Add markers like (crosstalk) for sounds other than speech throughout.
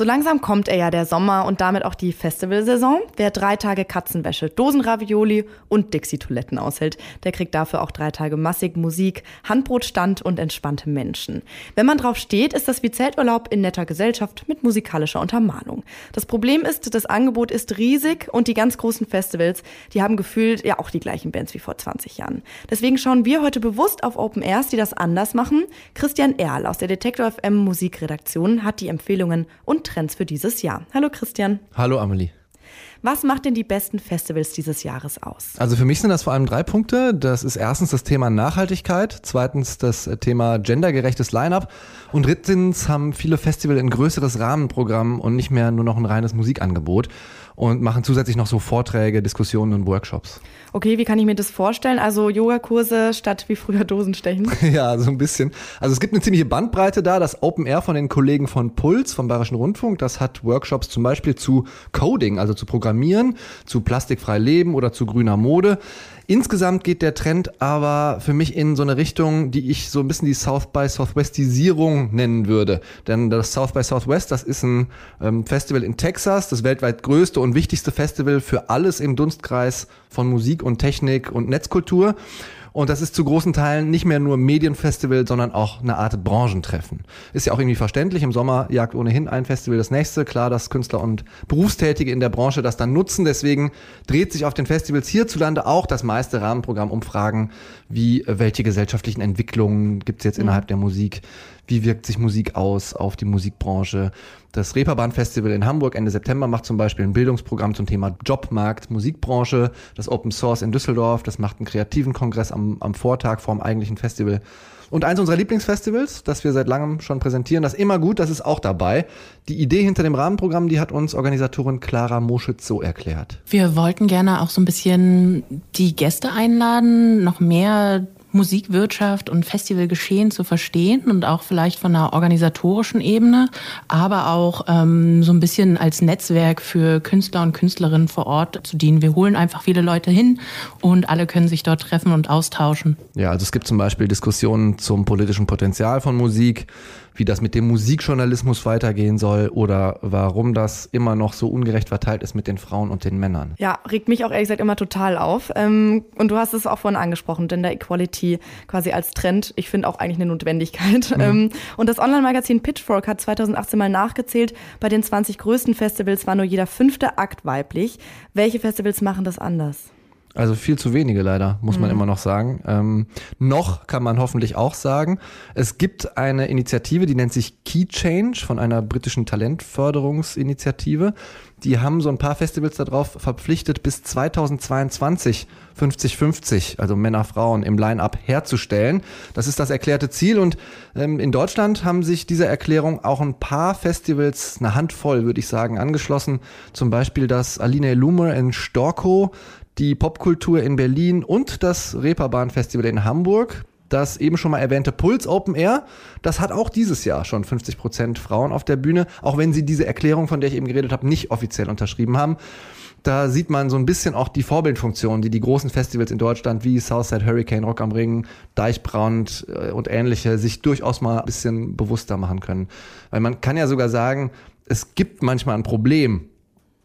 So langsam kommt er ja der Sommer und damit auch die Festivalsaison. Wer drei Tage Katzenwäsche, Dosenravioli und Dixie-Toiletten aushält, der kriegt dafür auch drei Tage massig Musik, Handbrotstand und entspannte Menschen. Wenn man drauf steht, ist das wie Zelturlaub in netter Gesellschaft mit musikalischer Untermalung. Das Problem ist, das Angebot ist riesig und die ganz großen Festivals, die haben gefühlt ja auch die gleichen Bands wie vor 20 Jahren. Deswegen schauen wir heute bewusst auf Open Airs, die das anders machen. Christian Erl aus der Detektor FM Musikredaktion hat die Empfehlungen und Trends für dieses Jahr. Hallo Christian. Hallo Amelie. Was macht denn die besten Festivals dieses Jahres aus? Also für mich sind das vor allem drei Punkte. Das ist erstens das Thema Nachhaltigkeit, zweitens das Thema gendergerechtes Line-up und drittens haben viele Festivals ein größeres Rahmenprogramm und nicht mehr nur noch ein reines Musikangebot und machen zusätzlich noch so Vorträge, Diskussionen und Workshops. Okay, wie kann ich mir das vorstellen? Also Yogakurse statt wie früher Dosenstechen? (laughs) ja, so ein bisschen. Also es gibt eine ziemliche Bandbreite da. Das Open Air von den Kollegen von Puls vom Bayerischen Rundfunk, das hat Workshops zum Beispiel zu Coding, also zu Programmieren, zu plastikfrei leben oder zu grüner Mode. Insgesamt geht der Trend aber für mich in so eine Richtung, die ich so ein bisschen die South by Southwestisierung nennen würde. Denn das South by Southwest, das ist ein ähm, Festival in Texas, das weltweit größte und wichtigste Festival für alles im Dunstkreis von Musik und Technik und Netzkultur. Und das ist zu großen Teilen nicht mehr nur Medienfestival, sondern auch eine Art Branchentreffen. Ist ja auch irgendwie verständlich. Im Sommer jagt ohnehin ein Festival das nächste. Klar, dass Künstler und Berufstätige in der Branche das dann nutzen. Deswegen dreht sich auf den Festivals hierzulande auch das meiste Rahmenprogramm um Fragen wie, äh, welche gesellschaftlichen Entwicklungen gibt es jetzt innerhalb der Musik? Wie wirkt sich Musik aus auf die Musikbranche? Das Reeperbahn Festival in Hamburg Ende September macht zum Beispiel ein Bildungsprogramm zum Thema Jobmarkt, Musikbranche. Das Open Source in Düsseldorf, das macht einen kreativen Kongress am, am Vortag vor dem eigentlichen Festival. Und eins unserer Lieblingsfestivals, das wir seit langem schon präsentieren, das immer gut, das ist auch dabei. Die Idee hinter dem Rahmenprogramm, die hat uns Organisatorin Clara Moschitz so erklärt. Wir wollten gerne auch so ein bisschen die Gäste einladen, noch mehr Musikwirtschaft und Festivalgeschehen zu verstehen und auch vielleicht von einer organisatorischen Ebene, aber auch ähm, so ein bisschen als Netzwerk für Künstler und Künstlerinnen vor Ort zu dienen. Wir holen einfach viele Leute hin und alle können sich dort treffen und austauschen. Ja, also es gibt zum Beispiel Diskussionen zum politischen Potenzial von Musik, wie das mit dem Musikjournalismus weitergehen soll oder warum das immer noch so ungerecht verteilt ist mit den Frauen und den Männern. Ja, regt mich auch ehrlich gesagt immer total auf. Ähm, und du hast es auch vorhin angesprochen, Gender Equality quasi als Trend, ich finde auch eigentlich eine Notwendigkeit. Mhm. Ähm, und das Online-Magazin Pitchfork hat 2018 mal nachgezählt, bei den 20 größten Festivals war nur jeder fünfte Akt weiblich. Welche Festivals machen das anders? Also viel zu wenige leider, muss man mhm. immer noch sagen. Ähm, noch kann man hoffentlich auch sagen, es gibt eine Initiative, die nennt sich Key Change von einer britischen Talentförderungsinitiative. Die haben so ein paar Festivals darauf verpflichtet, bis 2022 50-50, also Männer, Frauen im Line-up herzustellen. Das ist das erklärte Ziel und ähm, in Deutschland haben sich dieser Erklärung auch ein paar Festivals, eine Handvoll würde ich sagen, angeschlossen. Zum Beispiel das Aline Lumer in Storkow, die Popkultur in Berlin und das Reeperbahn Festival in Hamburg. Das eben schon mal erwähnte Puls Open Air, das hat auch dieses Jahr schon 50 Prozent Frauen auf der Bühne, auch wenn sie diese Erklärung, von der ich eben geredet habe, nicht offiziell unterschrieben haben. Da sieht man so ein bisschen auch die Vorbildfunktion, die die großen Festivals in Deutschland wie Southside Hurricane, Rock am Ring, Deichbrand äh, und ähnliche sich durchaus mal ein bisschen bewusster machen können. Weil man kann ja sogar sagen, es gibt manchmal ein Problem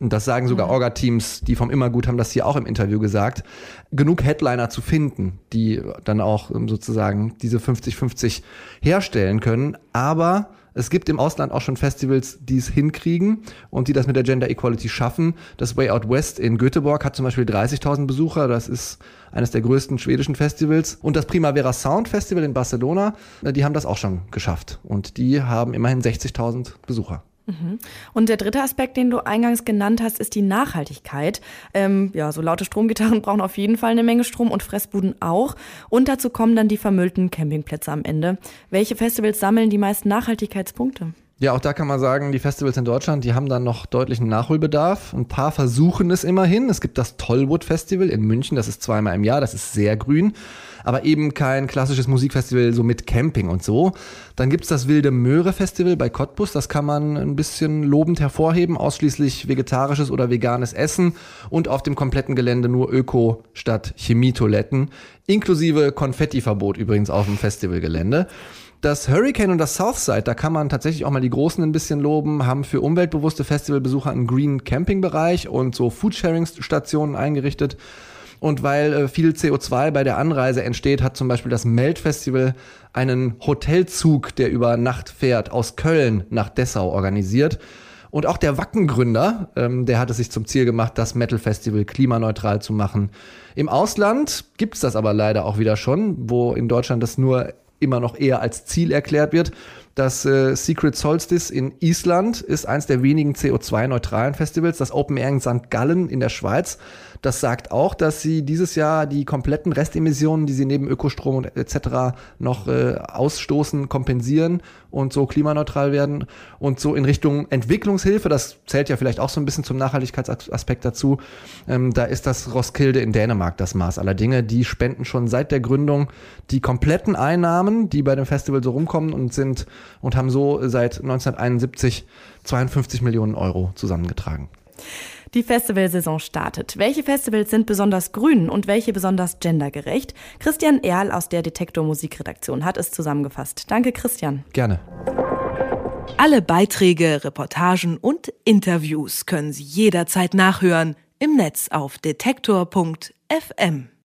und das sagen sogar mhm. Orga-Teams, die vom Immergut haben das hier auch im Interview gesagt, genug Headliner zu finden, die dann auch ähm, sozusagen diese 50-50 herstellen können. Aber es gibt im Ausland auch schon Festivals, die es hinkriegen und die das mit der Gender Equality schaffen. Das Way Out West in Göteborg hat zum Beispiel 30.000 Besucher. Das ist eines der größten schwedischen Festivals. Und das Primavera Sound Festival in Barcelona, die haben das auch schon geschafft. Und die haben immerhin 60.000 Besucher. Mhm. Und der dritte Aspekt, den du eingangs genannt hast, ist die Nachhaltigkeit. Ähm, ja, so laute Stromgitarren (laughs) brauchen auf jeden Fall eine Menge Strom und Fressbuden auch. Und dazu kommen dann die vermüllten Campingplätze am Ende. Welche Festivals sammeln die meisten Nachhaltigkeitspunkte? Ja, auch da kann man sagen, die Festivals in Deutschland, die haben dann noch deutlichen Nachholbedarf. Ein paar versuchen es immerhin. Es gibt das Tollwood Festival in München, das ist zweimal im Jahr, das ist sehr grün, aber eben kein klassisches Musikfestival so mit Camping und so. Dann gibt's das Wilde Möhre Festival bei Cottbus, das kann man ein bisschen lobend hervorheben, ausschließlich vegetarisches oder veganes Essen und auf dem kompletten Gelände nur Öko statt Chemietoiletten, inklusive Konfettiverbot übrigens auf dem Festivalgelände. Das Hurricane und das Southside, da kann man tatsächlich auch mal die Großen ein bisschen loben, haben für umweltbewusste Festivalbesucher einen Green Camping-Bereich und so Foodsharing-Stationen eingerichtet. Und weil äh, viel CO2 bei der Anreise entsteht, hat zum Beispiel das Melt-Festival einen Hotelzug, der über Nacht fährt, aus Köln nach Dessau organisiert. Und auch der Wackengründer, ähm, der hat es sich zum Ziel gemacht, das Metal Festival klimaneutral zu machen. Im Ausland gibt's das aber leider auch wieder schon, wo in Deutschland das nur immer noch eher als Ziel erklärt wird. Das äh, Secret Solstice in Island ist eins der wenigen CO2-neutralen Festivals. Das Open Air in St. Gallen in der Schweiz das sagt auch, dass sie dieses Jahr die kompletten Restemissionen, die sie neben Ökostrom und etc. noch äh, ausstoßen, kompensieren und so klimaneutral werden und so in Richtung Entwicklungshilfe, das zählt ja vielleicht auch so ein bisschen zum Nachhaltigkeitsaspekt dazu, ähm, da ist das Roskilde in Dänemark das Maß aller Dinge. Die spenden schon seit der Gründung die kompletten Einnahmen, die bei dem Festival so rumkommen und sind und haben so seit 1971 52 Millionen Euro zusammengetragen. Die Festivalsaison startet. Welche Festivals sind besonders grün und welche besonders gendergerecht? Christian Erl aus der Detektor Musikredaktion hat es zusammengefasst. Danke, Christian. Gerne. Alle Beiträge, Reportagen und Interviews können Sie jederzeit nachhören im Netz auf detektor.fm.